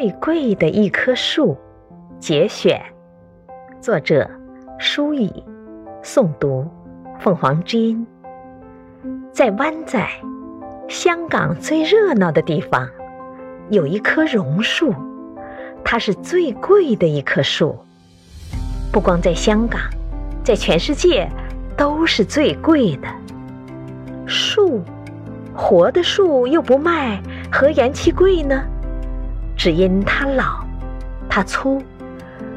最贵的一棵树，节选，作者舒乙，诵读凤凰之音。在湾仔，香港最热闹的地方，有一棵榕树，它是最贵的一棵树。不光在香港，在全世界都是最贵的树。活的树又不卖，何言其贵呢？只因它老，它粗，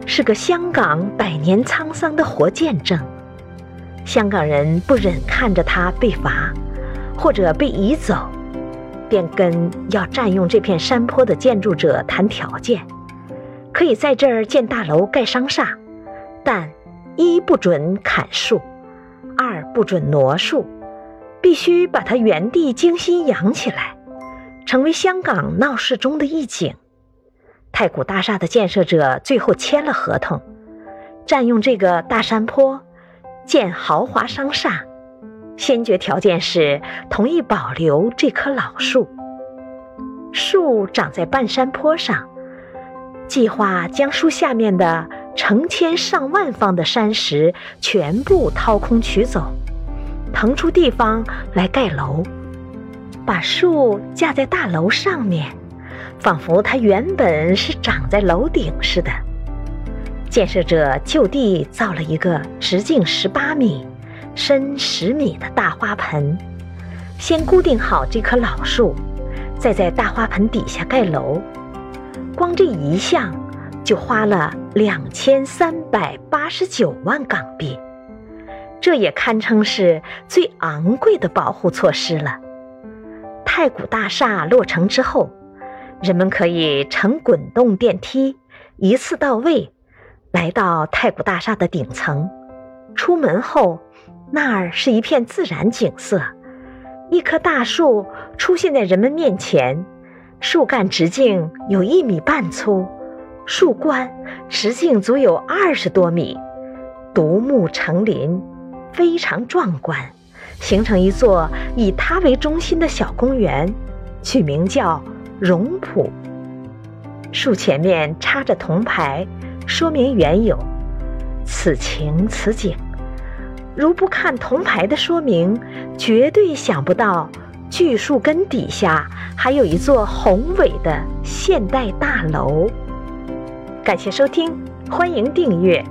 是个香港百年沧桑的活见证。香港人不忍看着它被伐，或者被移走，便跟要占用这片山坡的建筑者谈条件：可以在这儿建大楼、盖商厦，但一不准砍树，二不准挪树，必须把它原地精心养起来，成为香港闹市中的一景。太古大厦的建设者最后签了合同，占用这个大山坡建豪华商厦，先决条件是同意保留这棵老树。树长在半山坡上，计划将树下面的成千上万方的山石全部掏空取走，腾出地方来盖楼，把树架在大楼上面。仿佛它原本是长在楼顶似的。建设者就地造了一个直径十八米、深十米的大花盆，先固定好这棵老树，再在大花盆底下盖楼。光这一项就花了两千三百八十九万港币，这也堪称是最昂贵的保护措施了。太古大厦落成之后。人们可以乘滚动电梯一次到位，来到太古大厦的顶层。出门后，那儿是一片自然景色。一棵大树出现在人们面前，树干直径有一米半粗，树冠直径足有二十多米，独木成林，非常壮观，形成一座以它为中心的小公园，取名叫。榕圃，树前面插着铜牌，说明缘由。此情此景，如不看铜牌的说明，绝对想不到巨树根底下还有一座宏伟的现代大楼。感谢收听，欢迎订阅。